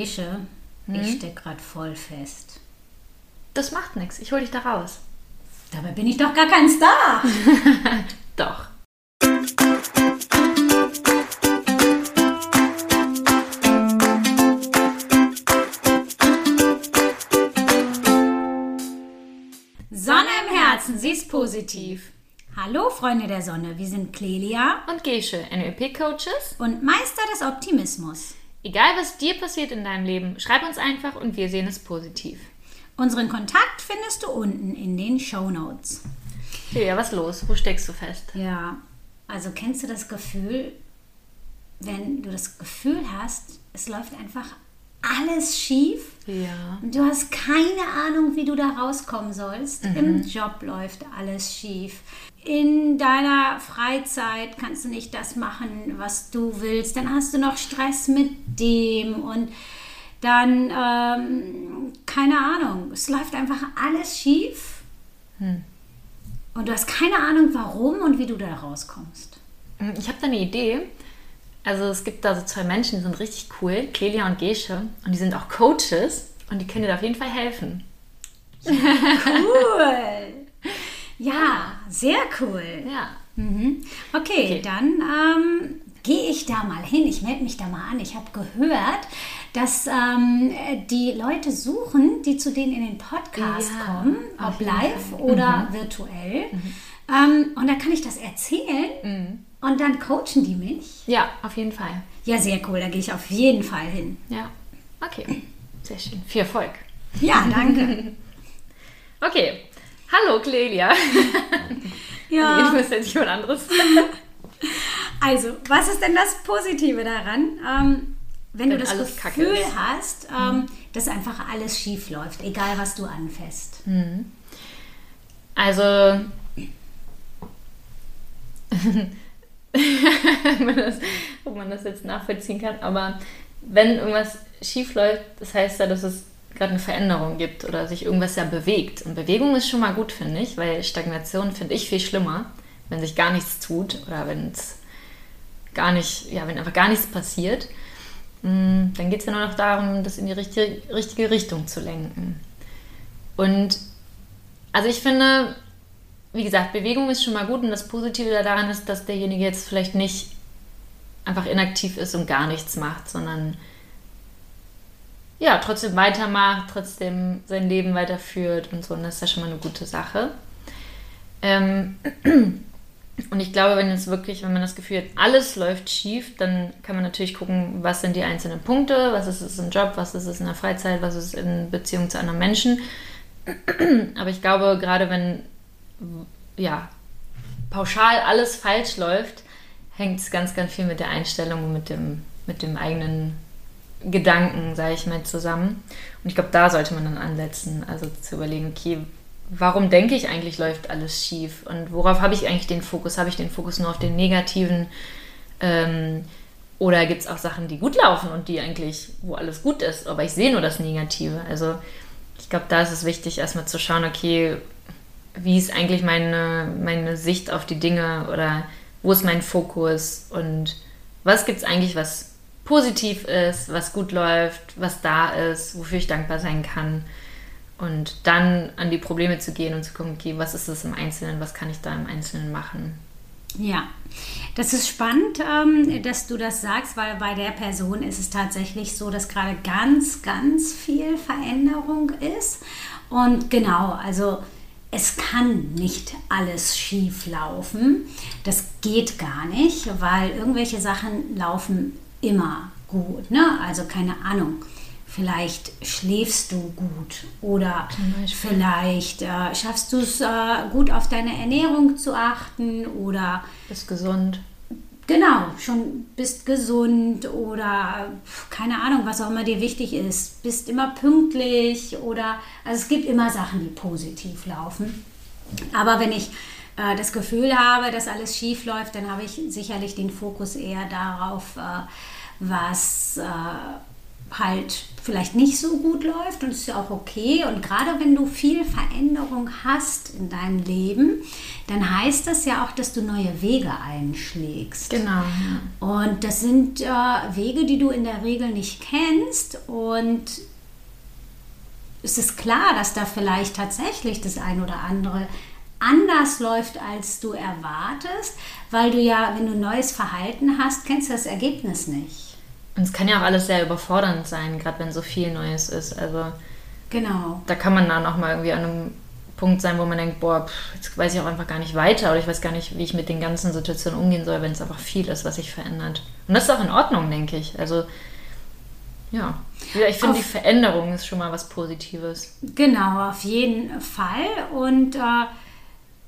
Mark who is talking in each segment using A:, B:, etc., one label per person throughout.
A: Gesche, ich stecke gerade voll fest.
B: Das macht nichts. Ich hol dich da raus.
A: Dabei bin ich doch gar kein Star.
B: Doch.
A: Sonne im Herzen, sie ist positiv. Hallo Freunde der Sonne, wir sind Clelia
B: Und Gesche, NLP-Coaches.
A: und Meister des Optimismus.
B: Egal, was dir passiert in deinem Leben, schreib uns einfach und wir sehen es positiv.
A: Unseren Kontakt findest du unten in den Show Notes.
B: Julia, was los? Wo steckst du fest?
A: Ja, also kennst du das Gefühl, wenn du das Gefühl hast, es läuft einfach alles schief
B: Ja.
A: du hast keine Ahnung, wie du da rauskommen sollst. Im Job läuft alles schief. In deiner Freizeit kannst du nicht das machen, was du willst. Dann hast du noch Stress mit dem und dann, ähm, keine Ahnung, es läuft einfach alles schief. Und du hast keine Ahnung, warum und wie du da rauskommst.
B: Ich habe da eine Idee. Also es gibt da so zwei Menschen, die sind richtig cool, Clelia und Gesche. Und die sind auch Coaches und die können dir da auf jeden Fall helfen.
A: Cool. Ja, sehr cool.
B: Ja.
A: Mhm. Okay,
B: Okay.
A: dann ähm, gehe ich da mal hin. Ich melde mich da mal an. Ich habe gehört, dass ähm, die Leute suchen, die zu denen in den Podcast
B: Ja,
A: kommen, ob live
B: Fall.
A: oder virtuell. Ähm, und da kann ich das erzählen und dann coachen die mich.
B: Ja, auf jeden Fall.
A: Ja, sehr cool. Da gehe ich auf jeden Fall hin.
B: Ja. Okay. Sehr schön. Viel Erfolg.
A: Ja, danke.
B: Okay. Hallo Clelia. Nee,
A: ja.
B: du bist jetzt jemand anderes.
A: Also, was ist denn das Positive daran? Ähm, wenn, du
B: Wenn
A: das
B: alles Kacke
A: Gefühl hast, ähm, dass einfach alles schief läuft, egal was du anfasst.
B: Also, ob man ob man das jetzt nachvollziehen kann, aber wenn irgendwas schief läuft, das heißt ja, dass es gerade eine Veränderung gibt oder sich irgendwas ja bewegt. Und Bewegung ist schon mal gut, finde ich, weil Stagnation finde ich viel schlimmer, wenn sich gar nichts tut oder wenn es gar nicht, ja, wenn einfach gar nichts passiert. Mm, Dann geht es ja nur noch darum, das in die richtige, richtige Richtung zu lenken. Und also ich finde, wie gesagt, Bewegung ist schon mal gut und das Positive daran ist, dass derjenige jetzt vielleicht nicht einfach inaktiv ist und gar nichts macht, sondern ja, trotzdem weitermacht, trotzdem sein Leben weiterführt und so. Und das ist ja schon mal eine gute Sache. Ähm, und ich glaube, wenn es wirklich, wenn man das Gefühl hat, alles läuft schief, dann kann man natürlich gucken, was sind die einzelnen Punkte, was ist es im Job, was ist es in der Freizeit, was ist es in Beziehung zu anderen Menschen. Aber ich glaube, gerade wenn ja, pauschal alles falsch läuft, hängt es ganz, ganz viel mit der Einstellung und mit dem, mit dem eigenen Gedanken, sage ich mal, zusammen. Und ich glaube, da sollte man dann ansetzen, also zu überlegen, okay, warum denke ich eigentlich, läuft alles schief? Und worauf habe ich eigentlich den Fokus? Habe ich den Fokus nur auf den negativen? Ähm, oder gibt es auch Sachen, die gut laufen und die eigentlich, wo alles gut ist, aber ich sehe nur das Negative? Also ich glaube, da ist es wichtig, erstmal zu schauen, okay, wie ist eigentlich meine, meine Sicht auf die Dinge oder wo ist mein Fokus und was gibt es eigentlich, was positiv ist, was gut läuft, was da ist, wofür ich dankbar sein kann. Und dann an die Probleme zu gehen und zu gucken, okay, was ist es im Einzelnen, was kann ich da im Einzelnen machen.
A: Ja, das ist spannend, ähm, dass du das sagst, weil bei der Person ist es tatsächlich so, dass gerade ganz, ganz viel Veränderung ist. Und genau, also es kann nicht alles schief laufen. Das geht gar nicht, weil irgendwelche Sachen laufen immer gut. Ne? Also keine Ahnung. Vielleicht schläfst du gut oder vielleicht äh, schaffst du es äh, gut auf deine Ernährung zu achten oder
B: Bist gesund.
A: Genau, schon bist gesund oder keine Ahnung, was auch immer dir wichtig ist. Bist immer pünktlich oder also es gibt immer Sachen, die positiv laufen. Aber wenn ich äh, das Gefühl habe, dass alles schief läuft, dann habe ich sicherlich den Fokus eher darauf, äh, was, äh, halt vielleicht nicht so gut läuft und ist ja auch okay. Und gerade wenn du viel Veränderung hast in deinem Leben, dann heißt das ja auch, dass du neue Wege einschlägst.
B: Genau.
A: Und das sind äh, Wege, die du in der Regel nicht kennst. Und es ist klar, dass da vielleicht tatsächlich das ein oder andere anders läuft, als du erwartest, weil du ja, wenn du neues Verhalten hast, kennst du das Ergebnis nicht.
B: Und es kann ja auch alles sehr überfordernd sein, gerade wenn so viel Neues ist. Also
A: genau.
B: Da kann man dann auch mal irgendwie an einem Punkt sein, wo man denkt, boah, pff, jetzt weiß ich auch einfach gar nicht weiter oder ich weiß gar nicht, wie ich mit den ganzen Situationen umgehen soll, wenn es einfach viel ist, was sich verändert. Und das ist auch in Ordnung, denke ich. Also ja, ich finde, die Veränderung ist schon mal was Positives.
A: Genau, auf jeden Fall. Und äh,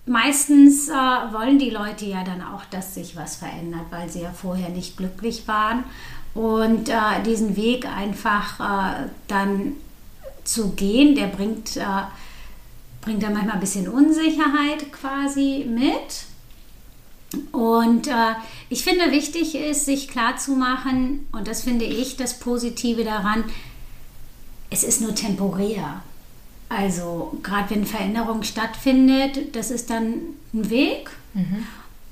A: meistens äh, wollen die Leute ja dann auch, dass sich was verändert, weil sie ja vorher nicht glücklich waren. Und äh, diesen Weg einfach äh, dann zu gehen, der bringt, äh, bringt dann manchmal ein bisschen Unsicherheit quasi mit. Und äh, ich finde, wichtig ist, sich klarzumachen, und das finde ich das Positive daran, es ist nur temporär. Also gerade wenn Veränderung stattfindet, das ist dann ein Weg mhm.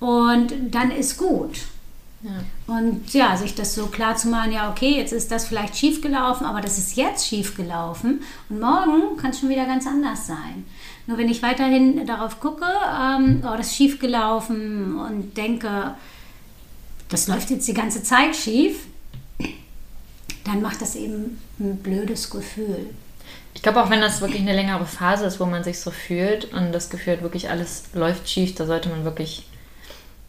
A: und dann ist gut. Und ja, sich das so klar zu machen, ja, okay, jetzt ist das vielleicht schief gelaufen, aber das ist jetzt schief gelaufen und morgen kann es schon wieder ganz anders sein. Nur wenn ich weiterhin darauf gucke, ähm, oh, das ist schief gelaufen und denke, das läuft jetzt die ganze Zeit schief, dann macht das eben ein blödes Gefühl.
B: Ich glaube, auch wenn das wirklich eine längere Phase ist, wo man sich so fühlt und das Gefühl hat, wirklich alles läuft schief, da sollte man wirklich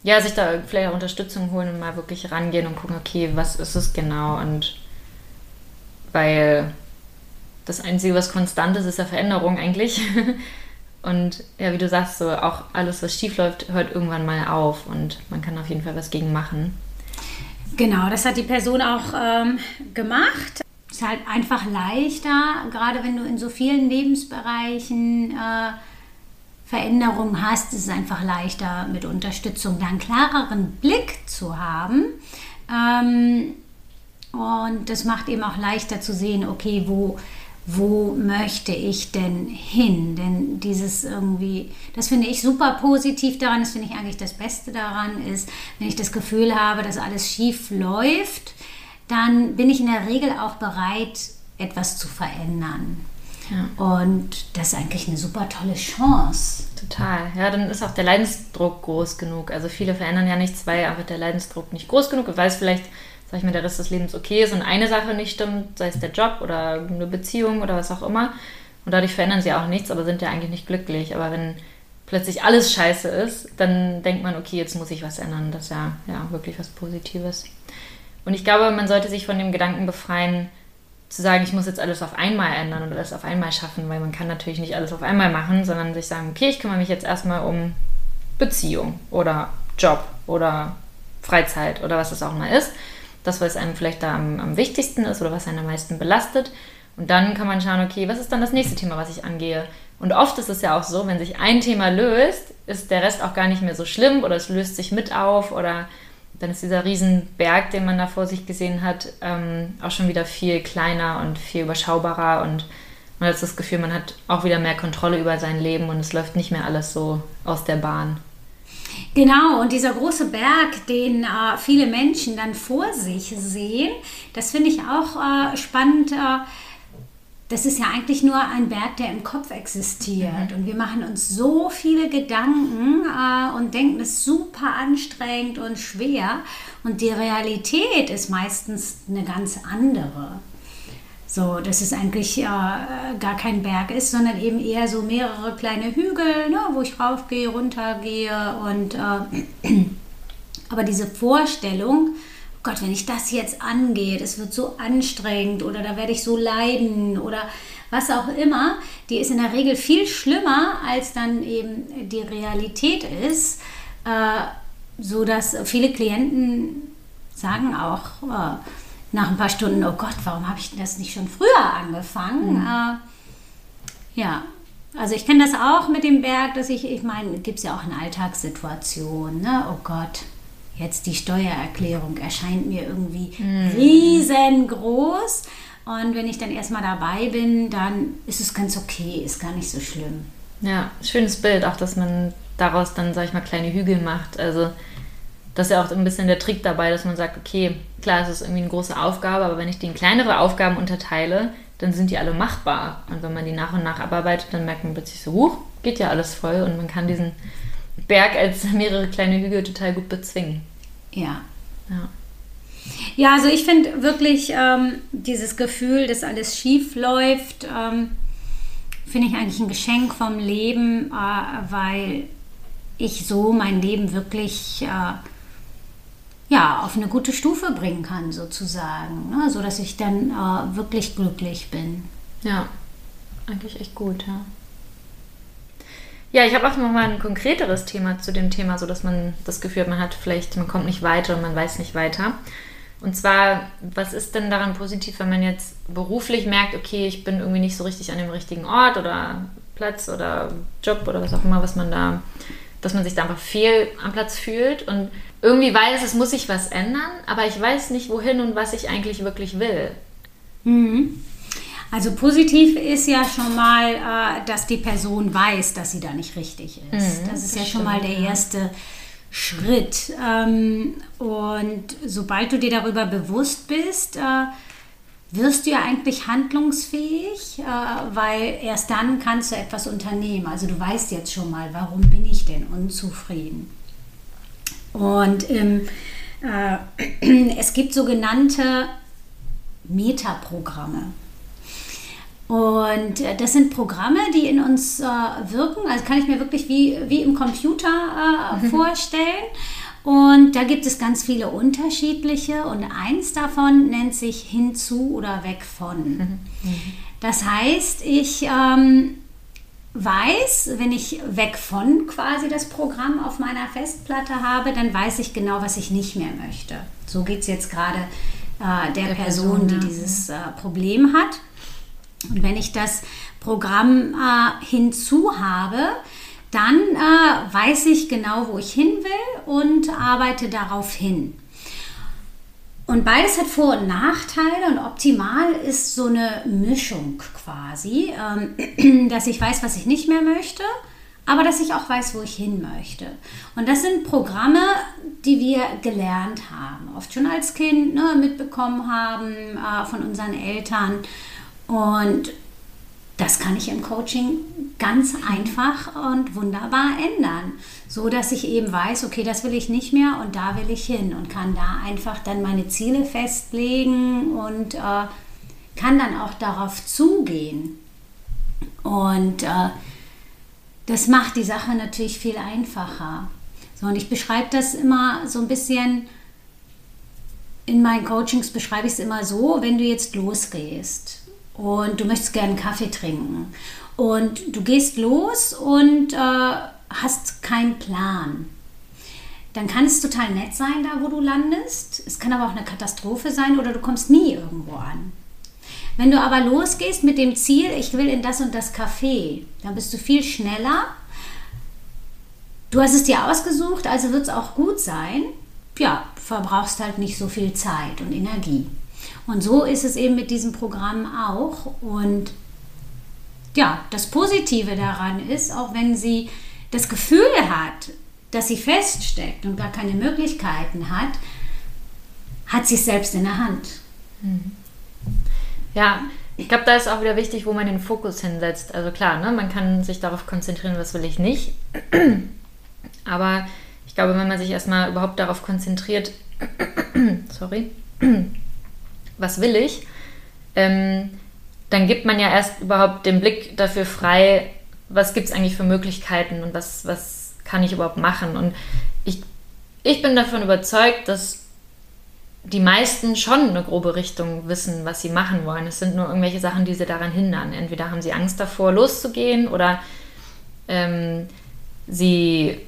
B: ja, sich da vielleicht auch Unterstützung holen und mal wirklich rangehen und gucken, okay, was ist es genau? Und weil das Einzige, was konstant ist, ist ja Veränderung eigentlich. Und ja, wie du sagst, so auch alles, was schief läuft, hört irgendwann mal auf und man kann auf jeden Fall was gegen machen.
A: Genau, das hat die Person auch ähm, gemacht. Ist halt einfach leichter, gerade wenn du in so vielen Lebensbereichen äh, Veränderungen hast, ist es einfach leichter, mit Unterstützung da einen klareren Blick zu haben. Ähm, und das macht eben auch leichter zu sehen, okay, wo, wo möchte ich denn hin? Denn dieses irgendwie, das finde ich super positiv daran, das finde ich eigentlich das Beste daran, ist, wenn ich das Gefühl habe, dass alles schief läuft, dann bin ich in der Regel auch bereit, etwas zu verändern. Ja. Und das ist eigentlich eine super tolle Chance.
B: Total. Ja, dann ist auch der Leidensdruck groß genug. Also viele verändern ja nichts, weil einfach der Leidensdruck nicht groß genug ist, weil es vielleicht, sag ich mal, der Rest des Lebens okay ist und eine Sache nicht stimmt, sei es der Job oder eine Beziehung oder was auch immer. Und dadurch verändern sie auch nichts, aber sind ja eigentlich nicht glücklich. Aber wenn plötzlich alles scheiße ist, dann denkt man, okay, jetzt muss ich was ändern. Das ist ja, ja wirklich was Positives. Und ich glaube, man sollte sich von dem Gedanken befreien, zu sagen, ich muss jetzt alles auf einmal ändern und alles auf einmal schaffen, weil man kann natürlich nicht alles auf einmal machen, sondern sich sagen, okay, ich kümmere mich jetzt erstmal um Beziehung oder Job oder Freizeit oder was es auch mal ist. Das, was einem vielleicht da am, am wichtigsten ist oder was einen am meisten belastet. Und dann kann man schauen, okay, was ist dann das nächste Thema, was ich angehe? Und oft ist es ja auch so, wenn sich ein Thema löst, ist der Rest auch gar nicht mehr so schlimm oder es löst sich mit auf oder dann ist dieser Riesenberg, den man da vor sich gesehen hat, ähm, auch schon wieder viel kleiner und viel überschaubarer und man hat das Gefühl, man hat auch wieder mehr Kontrolle über sein Leben und es läuft nicht mehr alles so aus der Bahn.
A: Genau, und dieser große Berg, den äh, viele Menschen dann vor sich sehen, das finde ich auch äh, spannend. Äh, das ist ja eigentlich nur ein Berg, der im Kopf existiert. Mhm. Und wir machen uns so viele Gedanken äh, und denken, es ist super anstrengend und schwer. Und die Realität ist meistens eine ganz andere. So, dass es eigentlich äh, gar kein Berg ist, sondern eben eher so mehrere kleine Hügel, ne, wo ich raufgehe, runtergehe. Und, äh, aber diese Vorstellung, Gott, wenn ich das jetzt angehe, das wird so anstrengend oder da werde ich so leiden oder was auch immer, die ist in der Regel viel schlimmer, als dann eben die Realität ist, äh, so dass viele Klienten sagen auch äh, nach ein paar Stunden, oh Gott, warum habe ich das nicht schon früher angefangen? Mhm. Äh, ja, also ich kenne das auch mit dem Berg, dass ich, ich meine, gibt es ja auch in Alltagssituationen, ne? oh Gott, jetzt die Steuererklärung erscheint mir irgendwie mhm. riesengroß. Und wenn ich dann erstmal dabei bin, dann ist es ganz okay, ist gar nicht so schlimm.
B: Ja, schönes Bild, auch dass man daraus dann, sag ich mal, kleine Hügel macht. Also das ist ja auch ein bisschen der Trick dabei, dass man sagt, okay, klar, es ist irgendwie eine große Aufgabe, aber wenn ich die in kleinere Aufgaben unterteile, dann sind die alle machbar. Und wenn man die nach und nach abarbeitet, dann merkt man plötzlich so, huch, geht ja alles voll und man kann diesen Berg als mehrere kleine Hügel total gut bezwingen.
A: Ja. Ja. Ja, also ich finde wirklich ähm, dieses Gefühl, dass alles schief läuft, ähm, finde ich eigentlich ein Geschenk vom Leben, äh, weil ich so mein Leben wirklich äh, ja, auf eine gute Stufe bringen kann, sozusagen, ne? so dass ich dann äh, wirklich glücklich bin.
B: Ja, eigentlich echt gut, ja. Ja, ich habe auch noch mal ein konkreteres Thema zu dem Thema, so dass man das Gefühl hat, man hat vielleicht, man kommt nicht weiter und man weiß nicht weiter. Und zwar, was ist denn daran positiv, wenn man jetzt beruflich merkt, okay, ich bin irgendwie nicht so richtig an dem richtigen Ort oder Platz oder Job oder was auch immer, was man da, dass man sich da einfach fehl am Platz fühlt und irgendwie weiß, es muss sich was ändern, aber ich weiß nicht, wohin und was ich eigentlich wirklich will.
A: Mhm. Also positiv ist ja schon mal, äh, dass die Person weiß, dass sie da nicht richtig ist. Mhm, das ist das ja schon mal der erste Schritt. Ähm, und sobald du dir darüber bewusst bist, äh, wirst du ja eigentlich handlungsfähig, äh, weil erst dann kannst du etwas unternehmen. Also du weißt jetzt schon mal, warum bin ich denn unzufrieden? Und ähm, äh, es gibt sogenannte Metaprogramme. Und äh, das sind Programme, die in uns äh, wirken. Also kann ich mir wirklich wie, wie im Computer äh, mhm. vorstellen. Und da gibt es ganz viele unterschiedliche. Und eins davon nennt sich hinzu oder weg von. Mhm. Mhm. Das heißt, ich ähm, weiß, wenn ich weg von quasi das Programm auf meiner Festplatte habe, dann weiß ich genau, was ich nicht mehr möchte. So geht es jetzt gerade äh, der, der, Person, Person die dieses äh, Problem hat. Und wenn ich das Programm äh, hinzu habe, dann äh, weiß ich genau, wo ich hin will und arbeite darauf hin. Und beides hat Vor- und Nachteile und optimal ist so eine Mischung quasi, ähm, dass ich weiß, was ich nicht mehr möchte, aber dass ich auch weiß, wo ich hin möchte. Und das sind Programme, die wir gelernt haben, oft schon als Kind ne, mitbekommen haben äh, von unseren Eltern. Und das kann ich im Coaching ganz einfach und wunderbar ändern, so dass ich eben weiß, okay, das will ich nicht mehr und da will ich hin und kann da einfach dann meine Ziele festlegen und äh, kann dann auch darauf zugehen. Und äh, das macht die Sache natürlich viel einfacher. So, und ich beschreibe das immer so ein bisschen, in meinen Coachings beschreibe ich es immer so, wenn du jetzt losgehst und du möchtest gerne Kaffee trinken und du gehst los und äh, hast keinen Plan. Dann kann es total nett sein, da wo du landest. Es kann aber auch eine Katastrophe sein oder du kommst nie irgendwo an. Wenn du aber losgehst mit dem Ziel, ich will in das und das Café, dann bist du viel schneller. Du hast es dir ausgesucht, also wird es auch gut sein. Ja, verbrauchst halt nicht so viel Zeit und Energie. Und so ist es eben mit diesem Programm auch. Und ja, das Positive daran ist, auch wenn sie das Gefühl hat, dass sie feststeckt und gar keine Möglichkeiten hat, hat sie es selbst in der Hand.
B: Mhm. Ja, ich glaube, da ist auch wieder wichtig, wo man den Fokus hinsetzt. Also klar, ne, man kann sich darauf konzentrieren, was will ich nicht. Aber ich glaube, wenn man sich erstmal überhaupt darauf konzentriert, sorry, was will ich, ähm, dann gibt man ja erst überhaupt den Blick dafür frei, was gibt es eigentlich für Möglichkeiten und was, was kann ich überhaupt machen. Und ich, ich bin davon überzeugt, dass die meisten schon eine grobe Richtung wissen, was sie machen wollen. Es sind nur irgendwelche Sachen, die sie daran hindern. Entweder haben sie Angst davor, loszugehen oder ähm, sie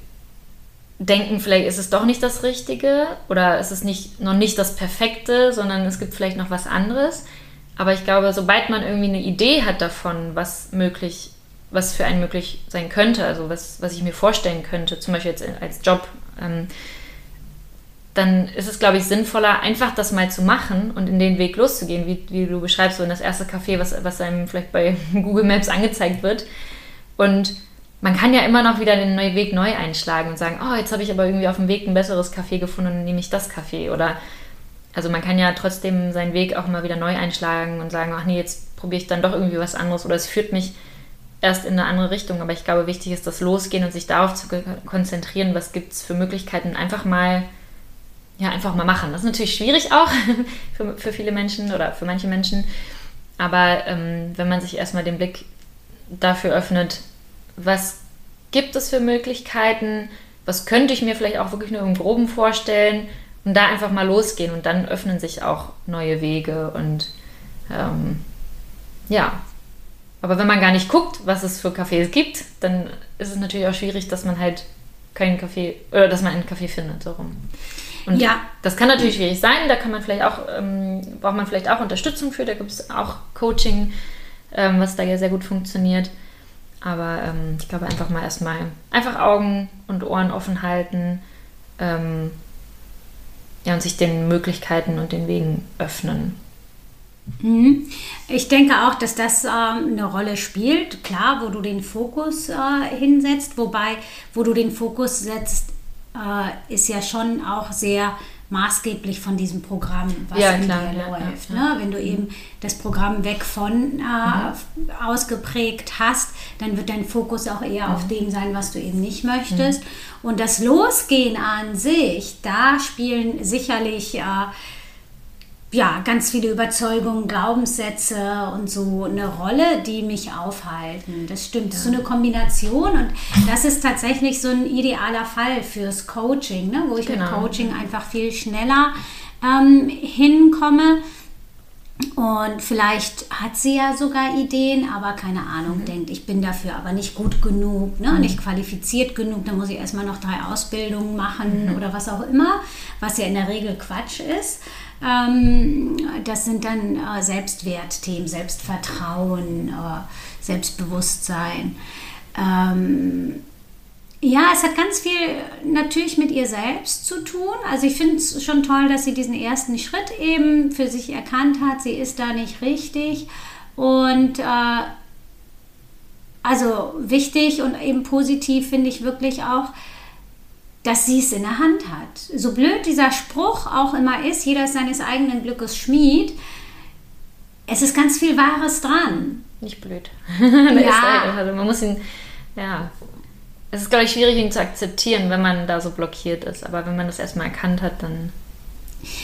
B: denken, vielleicht ist es doch nicht das Richtige oder ist es nicht, noch nicht das Perfekte, sondern es gibt vielleicht noch was anderes. Aber ich glaube, sobald man irgendwie eine Idee hat davon, was möglich, was für einen möglich sein könnte, also was, was ich mir vorstellen könnte, zum Beispiel jetzt als Job, ähm, dann ist es, glaube ich, sinnvoller, einfach das mal zu machen und in den Weg loszugehen, wie, wie du beschreibst, so in das erste Café, was, was einem vielleicht bei Google Maps angezeigt wird. Und man kann ja immer noch wieder den Weg neu einschlagen und sagen, oh, jetzt habe ich aber irgendwie auf dem Weg ein besseres Café gefunden und nehme ich das Café. Oder also man kann ja trotzdem seinen Weg auch immer wieder neu einschlagen und sagen, ach nee, jetzt probiere ich dann doch irgendwie was anderes oder es führt mich erst in eine andere Richtung. Aber ich glaube, wichtig ist das Losgehen und sich darauf zu konzentrieren, was gibt es für Möglichkeiten, einfach mal ja, einfach mal machen. Das ist natürlich schwierig auch für, für viele Menschen oder für manche Menschen. Aber ähm, wenn man sich erstmal den Blick dafür öffnet, was gibt es für Möglichkeiten, was könnte ich mir vielleicht auch wirklich nur im Groben vorstellen und da einfach mal losgehen und dann öffnen sich auch neue Wege und ähm, ja. Aber wenn man gar nicht guckt, was es für Cafés gibt, dann ist es natürlich auch schwierig, dass man halt keinen Kaffee oder dass man einen Kaffee findet. So rum. Und ja. das kann natürlich schwierig sein. Da kann man vielleicht auch, ähm, braucht man vielleicht auch Unterstützung für. Da gibt es auch Coaching, ähm, was da ja sehr gut funktioniert. Aber ähm, ich glaube, einfach mal erstmal einfach Augen und Ohren offen halten. Ähm, ja, und sich den Möglichkeiten und den Wegen öffnen.
A: Mhm. Ich denke auch, dass das äh, eine Rolle spielt. Klar, wo du den Fokus äh, hinsetzt, wobei, wo du den Fokus setzt, äh, ist ja schon auch sehr maßgeblich von diesem Programm, was ja, in klar, dir ja, läuft. Ja, ne? Wenn du eben das Programm weg von äh, mhm. ausgeprägt hast, dann wird dein Fokus auch eher mhm. auf dem sein, was du eben nicht möchtest. Mhm. Und das Losgehen an sich, da spielen sicherlich äh, ja, ganz viele Überzeugungen, Glaubenssätze und so eine Rolle, die mich aufhalten. Das stimmt. Das ist so eine Kombination und das ist tatsächlich so ein idealer Fall fürs Coaching, ne? wo ich genau. mit Coaching einfach viel schneller ähm, hinkomme. Und vielleicht hat sie ja sogar Ideen, aber keine Ahnung, mhm. denkt, ich bin dafür aber nicht gut genug, ne? Mhm. nicht qualifiziert genug, dann muss ich erstmal noch drei Ausbildungen machen mhm. oder was auch immer, was ja in der Regel Quatsch ist. Ähm, das sind dann äh, Selbstwertthemen, Selbstvertrauen, äh, Selbstbewusstsein. Ähm, ja, es hat ganz viel natürlich mit ihr selbst zu tun. Also ich finde es schon toll, dass sie diesen ersten Schritt eben für sich erkannt hat. Sie ist da nicht richtig. Und äh, also wichtig und eben positiv finde ich wirklich auch, dass sie es in der Hand hat. So blöd dieser Spruch auch immer ist, jeder ist seines eigenen Glückes Schmied, es ist ganz viel Wahres dran.
B: Nicht blöd. ja. also man muss ihn, ja, es ist, glaube ich, schwierig, ihn zu akzeptieren, wenn man da so blockiert ist. Aber wenn man das erstmal erkannt hat, dann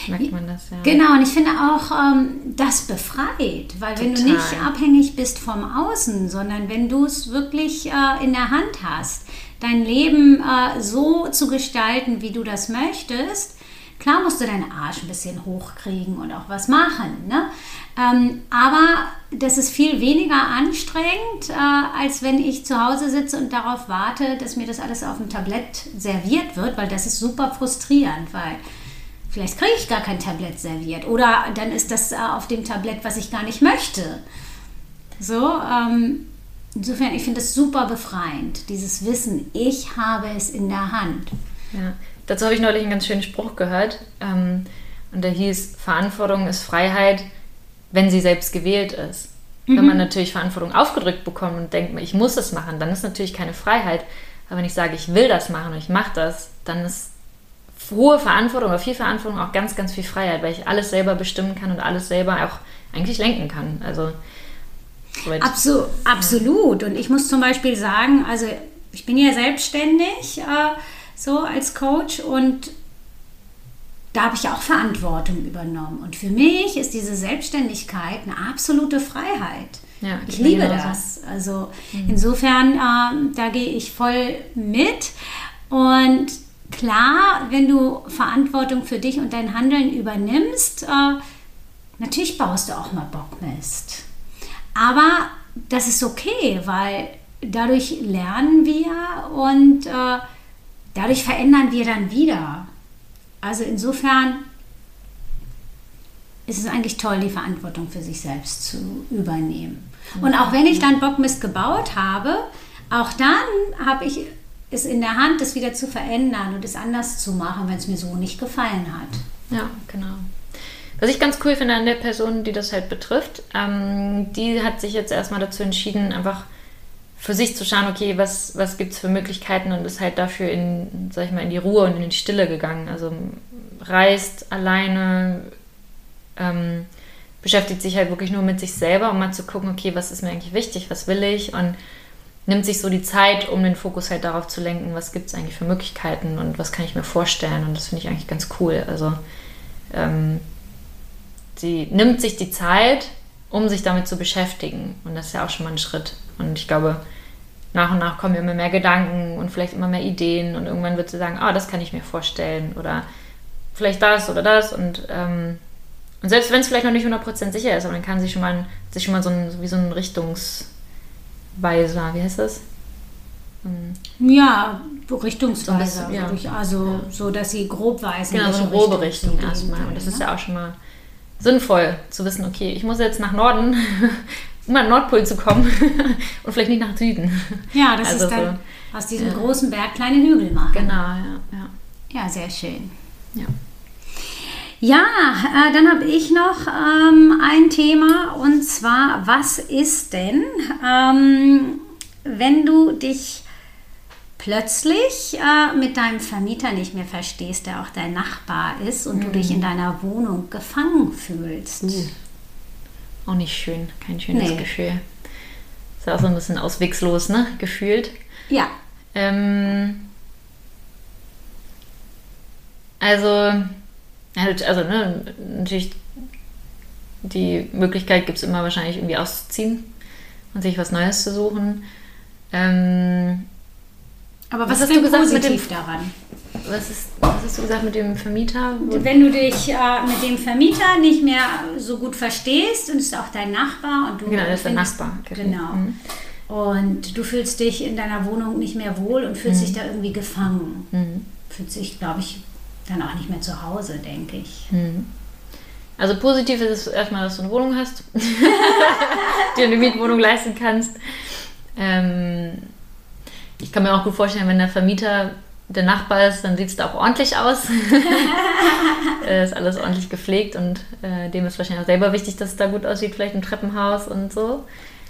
B: merkt man das, ja.
A: Genau, und ich finde auch, ähm, das befreit. Weil Total. wenn du nicht abhängig bist vom Außen, sondern wenn du es wirklich äh, in der Hand hast, dein Leben äh, so zu gestalten, wie du das möchtest. Klar musst du deinen Arsch ein bisschen hochkriegen und auch was machen. Ne? Ähm, aber das ist viel weniger anstrengend, äh, als wenn ich zu Hause sitze und darauf warte, dass mir das alles auf dem Tablett serviert wird, weil das ist super frustrierend, weil vielleicht kriege ich gar kein Tablett serviert oder dann ist das äh, auf dem Tablett, was ich gar nicht möchte. So, ähm, Insofern, ich finde es super befreiend, dieses Wissen, ich habe es in der Hand.
B: Ja, dazu habe ich neulich einen ganz schönen Spruch gehört. Ähm, und der hieß, Verantwortung ist Freiheit, wenn sie selbst gewählt ist. Mhm. Wenn man natürlich Verantwortung aufgedrückt bekommt und denkt, ich muss es machen, dann ist natürlich keine Freiheit. Aber wenn ich sage, ich will das machen und ich mache das, dann ist hohe Verantwortung oder viel Verantwortung auch ganz, ganz viel Freiheit, weil ich alles selber bestimmen kann und alles selber auch eigentlich lenken kann. Also
A: Absu absolut. Und ich muss zum Beispiel sagen, also ich bin ja selbstständig äh, so als Coach und da habe ich auch Verantwortung übernommen. Und für mich ist diese Selbstständigkeit eine absolute Freiheit. Ja, ich liebe das. Also mhm. insofern, äh, da gehe ich voll mit. Und klar, wenn du Verantwortung für dich und dein Handeln übernimmst, äh, natürlich baust du auch mal Bockmist. Aber das ist okay, weil dadurch lernen wir und äh, dadurch verändern wir dann wieder. Also insofern ist es eigentlich toll, die Verantwortung für sich selbst zu übernehmen. Und auch wenn ich dann Bockmist gebaut habe, auch dann habe ich es in der Hand, es wieder zu verändern und es anders zu machen, wenn es mir so nicht gefallen hat.
B: Ja, genau. Was ich ganz cool finde an der Person, die das halt betrifft, ähm, die hat sich jetzt erstmal dazu entschieden, einfach für sich zu schauen, okay, was, was gibt es für Möglichkeiten und ist halt dafür in, sag ich mal, in die Ruhe und in die Stille gegangen. Also reist alleine, ähm, beschäftigt sich halt wirklich nur mit sich selber, um mal zu gucken, okay, was ist mir eigentlich wichtig, was will ich und nimmt sich so die Zeit, um den Fokus halt darauf zu lenken, was gibt es eigentlich für Möglichkeiten und was kann ich mir vorstellen. Und das finde ich eigentlich ganz cool. Also ähm, sie nimmt sich die Zeit, um sich damit zu beschäftigen. Und das ist ja auch schon mal ein Schritt. Und ich glaube, nach und nach kommen immer mehr Gedanken und vielleicht immer mehr Ideen. Und irgendwann wird sie sagen, ah, das kann ich mir vorstellen. Oder vielleicht das oder das. Und, ähm, und selbst wenn es vielleicht noch nicht 100% sicher ist, aber dann kann sie schon mal, sich schon mal so ein, wie so ein Richtungs- Weiser, wie heißt das?
A: Hm. Ja, Richtungsweiser. So ja. Also ja. so, dass sie grob weiß.
B: Genau, so eine grobe Richtung, Richtung erstmal. Und das ist ne? ja auch schon mal sinnvoll zu wissen, okay, ich muss jetzt nach Norden, um an den Nordpol zu kommen und vielleicht nicht nach Süden.
A: Ja, das also ist dann so, aus diesem ja. großen Berg kleine Hügel machen.
B: Genau, ja. Ja,
A: ja sehr schön.
B: Ja.
A: Ja, äh, dann habe ich noch ähm, ein Thema und zwar, was ist denn, ähm, wenn du dich plötzlich äh, mit deinem Vermieter nicht mehr verstehst, der auch dein Nachbar ist und mhm. du dich in deiner Wohnung gefangen fühlst? Mhm.
B: Auch nicht schön, kein schönes nee. Gefühl. Ist auch so ein bisschen auswegslos, ne? Gefühlt.
A: Ja.
B: Ähm, also also ne, natürlich die Möglichkeit gibt es immer wahrscheinlich irgendwie auszuziehen und sich was Neues zu suchen. Ähm,
A: aber was, was hast du gesagt mit dem daran?
B: Was, ist, was hast du gesagt mit dem Vermieter?
A: Wenn du dich äh, mit dem Vermieter nicht mehr so gut verstehst und es ist auch dein Nachbar und du
B: genau, das ist der Nachbar.
A: Genau. Mhm. Und du fühlst dich in deiner Wohnung nicht mehr wohl und fühlst mhm. dich da irgendwie gefangen. Mhm. Fühlt sich, glaube ich, dann auch nicht mehr zu Hause, denke ich.
B: Hm. Also positiv ist es erstmal, dass du eine Wohnung hast, dir eine Mietwohnung leisten kannst. Ähm, ich kann mir auch gut vorstellen, wenn der Vermieter der Nachbar ist, dann sieht es da auch ordentlich aus. ist alles ordentlich gepflegt und äh, dem ist wahrscheinlich auch selber wichtig, dass es da gut aussieht, vielleicht im Treppenhaus und so.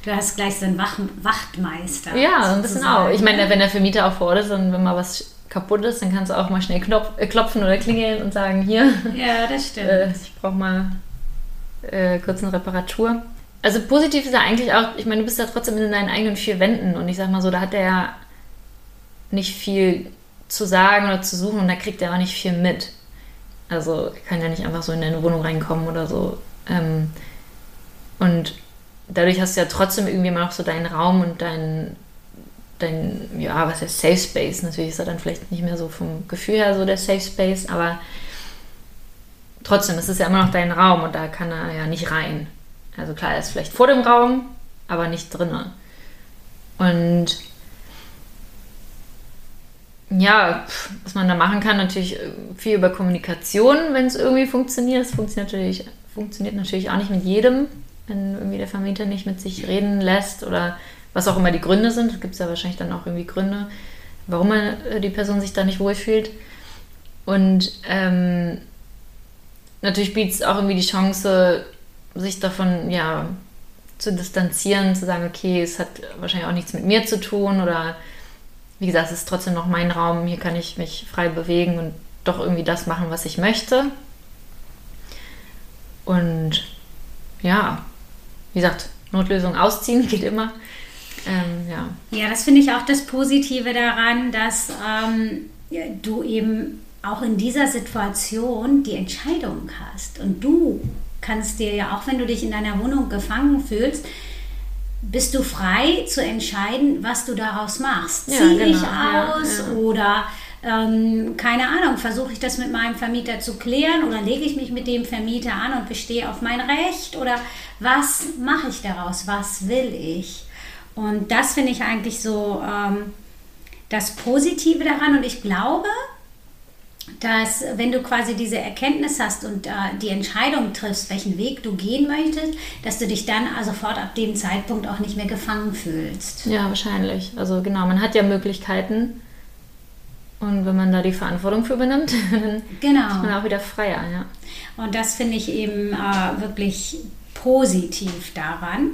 A: Du hast gleich so einen Wach Wachtmeister.
B: Ja, ein bisschen auch. Ich meine, wenn der Vermieter auch vor Ort ist und wenn mal was kaputt ist, dann kannst du auch mal schnell knopf, äh, klopfen oder klingeln und sagen, hier.
A: Ja, das stimmt.
B: Äh, ich brauche mal äh, kurz eine Reparatur. Also positiv ist ja eigentlich auch, ich meine, du bist ja trotzdem in deinen eigenen vier Wänden und ich sag mal so, da hat er ja nicht viel zu sagen oder zu suchen und da kriegt er auch nicht viel mit. Also er kann ja nicht einfach so in deine Wohnung reinkommen oder so. Ähm, und dadurch hast du ja trotzdem irgendwie immer noch so deinen Raum und deinen dein, ja, was heißt Safe Space? Natürlich ist er dann vielleicht nicht mehr so vom Gefühl her so der Safe Space, aber trotzdem ist es ja immer noch dein Raum und da kann er ja nicht rein. Also klar, er ist vielleicht vor dem Raum, aber nicht drinnen. Und ja, was man da machen kann, natürlich viel über Kommunikation, wenn es irgendwie funktioniert. Es funktioniert natürlich, funktioniert natürlich auch nicht mit jedem, wenn irgendwie der Vermieter nicht mit sich reden lässt oder was auch immer die Gründe sind. Gibt es ja wahrscheinlich dann auch irgendwie Gründe, warum man, äh, die Person sich da nicht wohlfühlt. Und ähm, natürlich bietet es auch irgendwie die Chance, sich davon ja, zu distanzieren, zu sagen, okay, es hat wahrscheinlich auch nichts mit mir zu tun oder wie gesagt, es ist trotzdem noch mein Raum, hier kann ich mich frei bewegen und doch irgendwie das machen, was ich möchte. Und ja, wie gesagt, Notlösung ausziehen geht immer. Ähm, ja.
A: ja, das finde ich auch das Positive daran, dass ähm, du eben auch in dieser Situation die Entscheidung hast. Und du kannst dir ja, auch wenn du dich in deiner Wohnung gefangen fühlst, bist du frei zu entscheiden, was du daraus machst. Ja, Ziehe genau. ich aus ja, ja. oder ähm, keine Ahnung, versuche ich das mit meinem Vermieter zu klären oder lege ich mich mit dem Vermieter an und bestehe auf mein Recht oder was mache ich daraus, was will ich? Und das finde ich eigentlich so ähm, das Positive daran. Und ich glaube, dass wenn du quasi diese Erkenntnis hast und äh, die Entscheidung triffst, welchen Weg du gehen möchtest, dass du dich dann sofort ab dem Zeitpunkt auch nicht mehr gefangen fühlst.
B: Ja, wahrscheinlich. Also genau, man hat ja Möglichkeiten, Und wenn man da die Verantwortung für übernimmt, dann
A: Genau.
B: ist man auch wieder freier, ja.
A: Und das finde ich eben äh, wirklich positiv daran.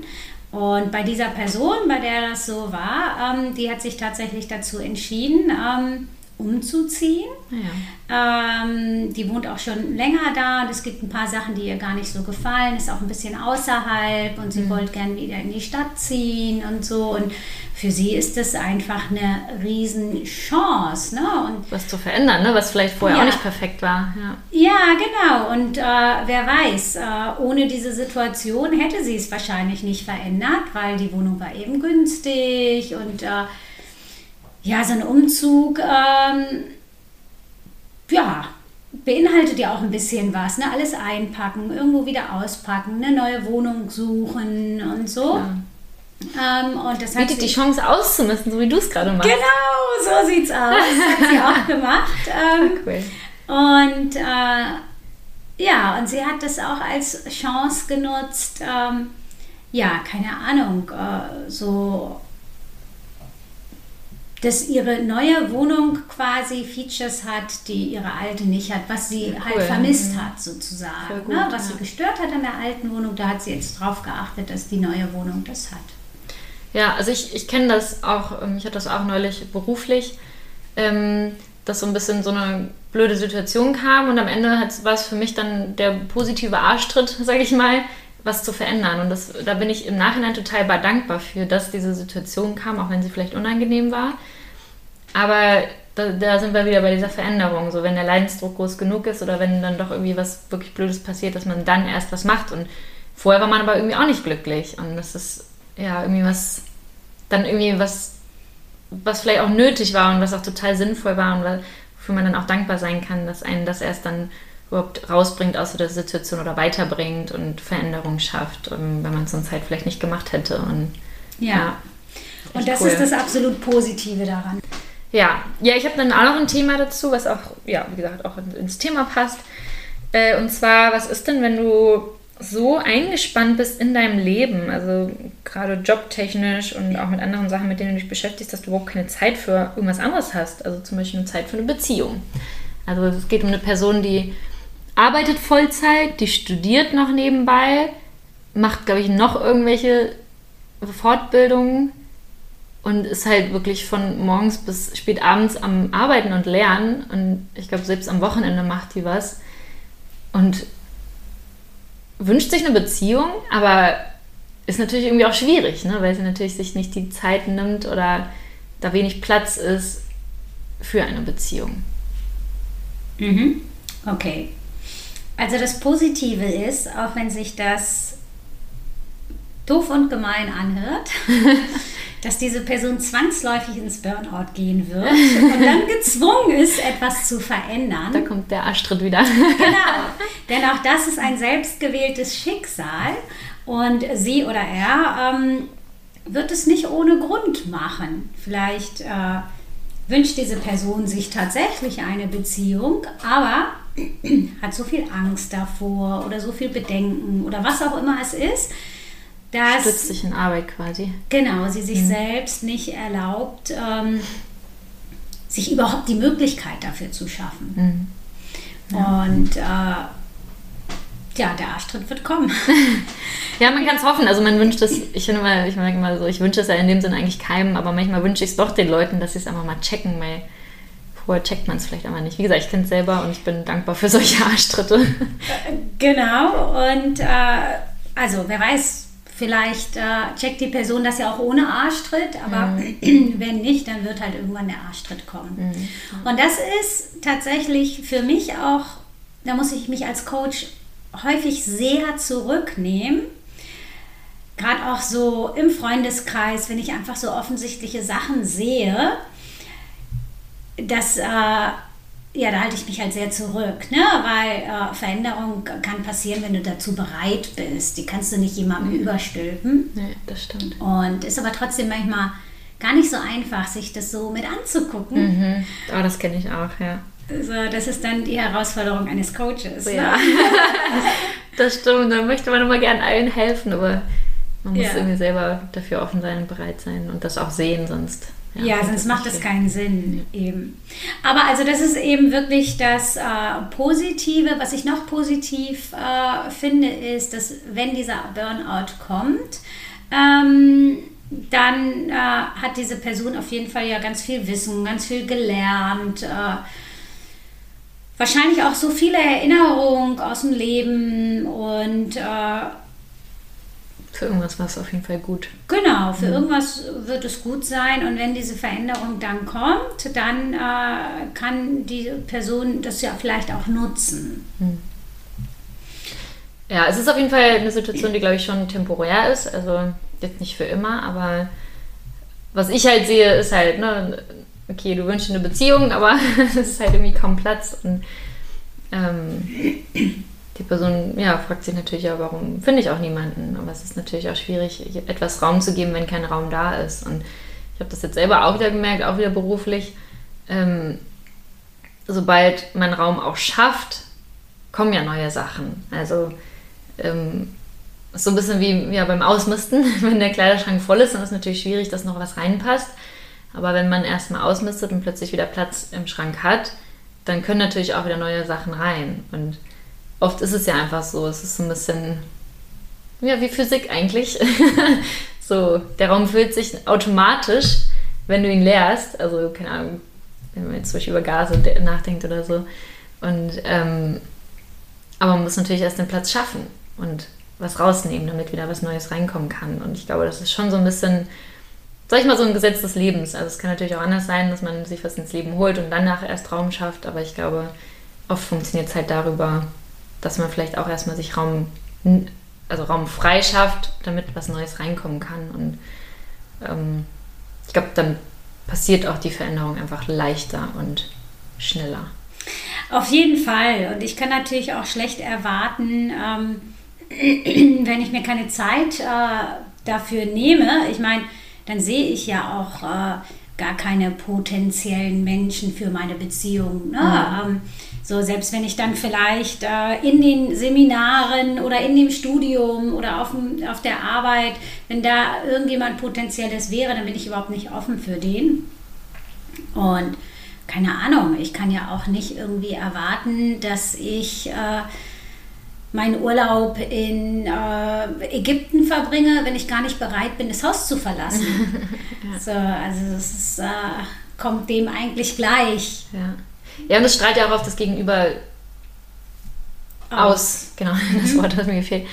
A: Und bei dieser Person, bei der das so war, ähm, die hat sich tatsächlich dazu entschieden, ähm, umzuziehen.
B: Naja.
A: Ähm, die wohnt auch schon länger da und es gibt ein paar Sachen, die ihr gar nicht so gefallen. Ist auch ein bisschen außerhalb und sie wollte gern wieder in die Stadt ziehen und so. Und für sie ist das einfach eine Riesenchance. Ne? Und
B: Was zu verändern, ne? was vielleicht vorher
A: Ja.
B: auch nicht perfekt war. Ja.
A: ja, genau. Und äh, wer weiß, äh, ohne diese Situation hätte sie es wahrscheinlich nicht verändert, weil die Wohnung war eben günstig und äh, ja, so ein Umzug, ähm, ja, beinhaltet ja auch ein bisschen was. Ne? Alles einpacken, irgendwo wieder auspacken, eine neue Wohnung suchen und so.
B: Ja.
A: Ähm, und das hat
B: Bietet
A: sie-
B: die Chance auszumisten, so wie du es gerade machst.
A: Genau, so sieht's aus. Das hat sie auch gemacht. Ähm,
B: Cool.
A: und äh, ja, und sie hat das auch als Chance genutzt, ähm, ja, keine Ahnung, äh, so, dass ihre neue Wohnung quasi Features hat, die ihre alte nicht hat, was sie
B: Ja,
A: halt
B: cool.
A: vermisst
B: Mhm.
A: hat sozusagen.
B: Voll gut,
A: ne? Was
B: ja.
A: sie gestört hat an der alten Wohnung, da hat sie jetzt drauf geachtet, dass die neue Wohnung das hat.
B: Ja, also ich, ich kenne das auch, ähm, ich hatte das auch neulich beruflich, ähm, dass so ein bisschen so eine blöde Situation kam und am Ende war es für mich dann der positive Arschtritt, sage ich mal, was zu verändern. Und das, da bin ich im Nachhinein total dankbar für, dass diese Situation kam, auch wenn sie vielleicht unangenehm war. Aber da, da sind wir wieder bei dieser Veränderung. So, wenn der Leidensdruck groß genug ist oder wenn dann doch irgendwie was wirklich Blödes passiert, dass man dann erst was macht. Und vorher war man aber irgendwie auch nicht glücklich. Und das ist ja irgendwie was, dann irgendwie was, was vielleicht auch nötig war und was auch total sinnvoll war und wofür man dann auch dankbar sein kann, dass einen das erst dann überhaupt rausbringt aus der Situation oder weiterbringt und Veränderung schafft, ähm, wenn man es sonst halt vielleicht nicht gemacht hätte. Und
A: Ja. Und
B: echt
A: das
B: cool.
A: ist das absolut Positive daran.
B: Ja, ja, ich habe dann auch noch ein Thema dazu, was auch, ja, wie gesagt, auch in- ins Thema passt. Äh, und zwar, was ist denn, wenn du so eingespannt bist in deinem Leben, also gerade jobtechnisch und auch mit anderen Sachen, mit denen du dich beschäftigst, dass du überhaupt keine Zeit für irgendwas anderes hast, also zum Beispiel eine Zeit für eine Beziehung. Also es geht um eine Person, die arbeitet Vollzeit, die studiert noch nebenbei, macht, glaube ich, noch irgendwelche Fortbildungen und ist halt wirklich von morgens bis spät abends am Arbeiten und Lernen. Und ich glaube, selbst am Wochenende macht die was. Und wünscht sich eine Beziehung, aber ist natürlich irgendwie auch schwierig, ne? weil sie natürlich sich nicht die Zeit nimmt oder da wenig Platz ist für eine Beziehung.
A: Mhm. Okay. Also das Positive ist, auch wenn sich das doof und gemein anhört, dass diese Person zwangsläufig ins Burnout gehen wird und dann gezwungen ist, etwas zu verändern.
B: Da kommt der Arschtritt wieder.
A: Genau, denn auch das ist ein selbstgewähltes Schicksal und sie oder er ähm, wird es nicht ohne Grund machen. Vielleicht äh, wünscht diese Person sich tatsächlich eine Beziehung, aber hat so viel Angst davor oder so viel Bedenken oder was auch immer es ist, dass
B: Stützt sich in Arbeit quasi.
A: Genau, sie sich selbst nicht erlaubt, ähm, sich überhaupt die Möglichkeit dafür zu schaffen. Und äh, ja, der Arschtritt wird kommen.
B: Ja, man kann es hoffen. Also man wünscht es, ich finde mal, ich merke mal so, ich wünsche es ja in dem Sinne eigentlich keinem, aber manchmal wünsche ich es doch den Leuten, dass sie es einfach mal checken, weil vorher checkt man es vielleicht einfach nicht. Wie gesagt, ich kenne es selber und ich bin dankbar für solche Arschtritte.
A: genau, und äh, also wer weiß, vielleicht äh, checkt die Person das ja auch ohne Arschtritt, aber wenn nicht, dann wird halt irgendwann der Arschtritt kommen. Und das ist tatsächlich für mich auch, da muss ich mich als Coach häufig sehr zurücknehmen. Gerade auch so im Freundeskreis, wenn ich einfach so offensichtliche Sachen sehe, das, äh, ja, da halte ich mich halt sehr zurück, ne? weil äh, Veränderung kann passieren, wenn du dazu bereit bist. Die kannst du nicht jemandem überstülpen.
B: nee, das stimmt.
A: Und ist aber trotzdem manchmal gar nicht so einfach, sich das so mit anzugucken.
B: Mhm. Oh, das kenne ich auch, ja.
A: Also, das ist dann die Herausforderung eines Coaches.
B: Ja.
A: Ne?
B: Das stimmt, da möchte man immer gern allen helfen, aber man muss
A: Ja.
B: irgendwie selber dafür offen sein und bereit sein und das auch sehen, sonst
A: Ja, ja sonst macht es keinen Sinn eben. Aber also das ist eben wirklich das äh, Positive. Was ich noch positiv äh, finde, ist, dass wenn dieser Burnout kommt, ähm, dann äh, hat diese Person auf jeden Fall ja ganz viel Wissen, ganz viel gelernt. Äh, wahrscheinlich auch so viele Erinnerungen aus dem Leben und äh,
B: für irgendwas war es auf jeden Fall gut.
A: Genau, für mhm. irgendwas wird es gut sein und wenn diese Veränderung dann kommt, dann äh, kann die Person das ja vielleicht auch nutzen. Mhm.
B: Ja, es ist auf jeden Fall eine Situation, die glaube ich schon temporär ist, also jetzt nicht für immer, aber was ich halt sehe, ist halt, ne, okay, du wünschst dir eine Beziehung, aber es ist halt irgendwie kaum Platz und ähm, die Person ja, fragt sich natürlich ja, warum finde ich auch niemanden. Aber es ist natürlich auch schwierig, etwas Raum zu geben, wenn kein Raum da ist. Und ich habe das jetzt selber auch wieder gemerkt, auch wieder beruflich. Ähm, sobald man Raum auch schafft, kommen ja neue Sachen. Also ähm, ist so ein bisschen wie ja, beim Ausmisten. Wenn der Kleiderschrank voll ist, dann ist es natürlich schwierig, dass noch was reinpasst. Aber wenn man erstmal ausmistet und plötzlich wieder Platz im Schrank hat, dann können natürlich auch wieder neue Sachen rein. Und oft ist es ja einfach so, es ist so ein bisschen, ja, wie Physik eigentlich. so, der Raum füllt sich automatisch, wenn du ihn leerst. Also, keine Ahnung, wenn man jetzt zum Beispiel über Gase nachdenkt oder so. Und, ähm, aber man muss natürlich erst den Platz schaffen und was rausnehmen, damit wieder was Neues reinkommen kann. Und ich glaube, das ist schon so ein bisschen, sag ich mal, so ein Gesetz des Lebens. Also es kann natürlich auch anders sein, dass man sich was ins Leben holt und danach erst Raum schafft. Aber ich glaube, oft funktioniert es halt darüber, dass man vielleicht auch erstmal sich Raum, also Raum frei schafft, damit was Neues reinkommen kann. Und ähm, ich glaube, dann passiert auch die Veränderung einfach leichter und schneller.
A: Auf jeden Fall. Und ich kann natürlich auch schlecht erwarten, ähm, wenn ich mir keine Zeit äh, dafür nehme. Ich meine, dann sehe ich ja auch äh, gar keine potenziellen Menschen für meine Beziehung. Ne? Mhm. Ähm, so, selbst wenn ich dann vielleicht äh, in den Seminaren oder in dem Studium oder auf, dem, auf der Arbeit, wenn da irgendjemand Potenzielles wäre, dann bin ich überhaupt nicht offen für den. Und keine Ahnung, ich kann ja auch nicht irgendwie erwarten, dass ich äh, meinen Urlaub in äh, Ägypten verbringe, wenn ich gar nicht bereit bin, das Haus zu verlassen. ja. so, also es äh, kommt dem eigentlich gleich.
B: Ja. Ja, und es strahlt ja auch auf das Gegenüber aus. aus. Genau, das Wort, das mir gefehlt.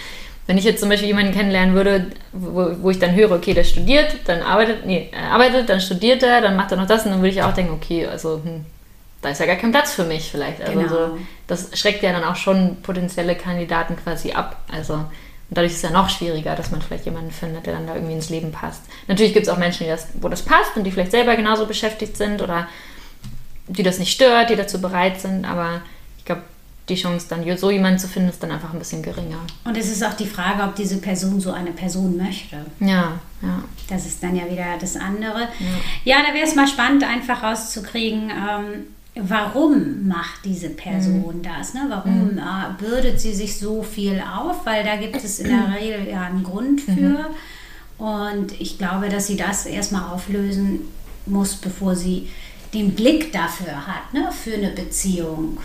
B: Wenn ich jetzt zum Beispiel jemanden kennenlernen würde, wo, wo ich dann höre, okay, der studiert, dann arbeitet, nee, er arbeitet, dann studiert er, dann macht er noch das und dann würde ich auch denken, okay, also hm, da ist ja gar kein Platz für mich vielleicht. Also genau. so, das schreckt ja dann auch schon potenzielle Kandidaten quasi ab. Also und dadurch ist es ja noch schwieriger, dass man vielleicht jemanden findet, der dann da irgendwie ins Leben passt. Natürlich gibt es auch Menschen, das, wo das passt und die vielleicht selber genauso beschäftigt sind oder die das nicht stört, die dazu bereit sind, aber ich glaube, die Chance, dann so jemanden zu finden, ist dann einfach ein bisschen geringer.
A: Und es ist auch die Frage, ob diese Person so eine Person möchte.
B: Ja, ja.
A: Das ist dann ja wieder das andere. Ja, ja da wäre es mal spannend, einfach rauszukriegen, ähm, warum macht diese Person mhm. das? Ne? Warum mhm. äh, bürdet sie sich so viel auf? Weil da gibt es in der Regel ja einen Grund für. Mhm. Und ich glaube, dass sie das erstmal auflösen muss, bevor sie den Blick dafür hat, ne, für eine Beziehung.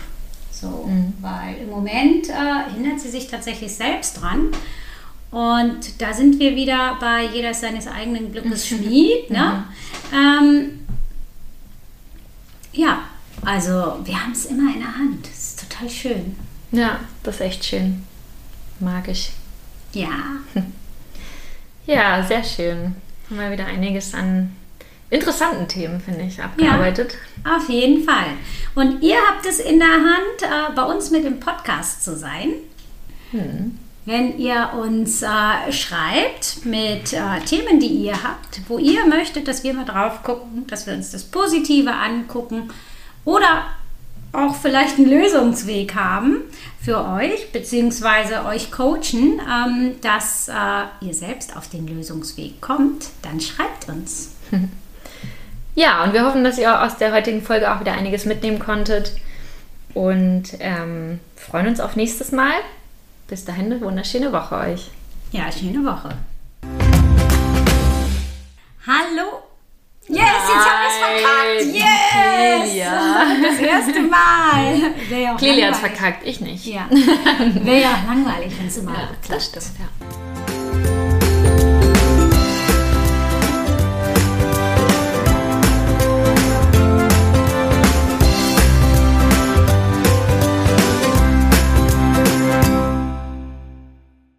A: So, mhm. weil im Moment äh, hindert sie sich tatsächlich selbst dran. Und da sind wir wieder bei jeder seines eigenen Glückes Schmied. ne? Mhm. Ähm, ja, also wir haben es immer in der Hand. Das ist total schön.
B: Ja, das ist echt schön. Mag ich.
A: Ja.
B: Ja, sehr schön. Haben wir wieder einiges an interessanten Themen, finde ich, abgearbeitet.
A: Ja, auf jeden Fall. Und ihr habt es in der Hand, äh, bei uns mit dem Podcast zu sein. Hm. Wenn ihr uns äh, schreibt mit äh, Themen, die ihr habt, wo ihr möchtet, dass wir mal drauf gucken, dass wir uns das Positive angucken oder auch vielleicht einen Lösungsweg haben für euch, beziehungsweise euch coachen, ähm, dass äh, ihr selbst auf den Lösungsweg kommt, dann schreibt uns.
B: Ja, und wir hoffen, dass ihr aus der heutigen Folge auch wieder einiges mitnehmen konntet und ähm, freuen uns auf nächstes Mal. Bis dahin eine wunderschöne Woche euch.
A: Ja, schöne Woche. Hallo. Yes,
B: ja.
A: jetzt hast verkackt! Yes!
B: Clelia.
A: Das erste Mal! Wäre ja auch
B: Clelia hat verkackt, ich nicht.
A: Ja. Wäre ja langweilig, wenn es immer
B: Ja, das stimmt, ja.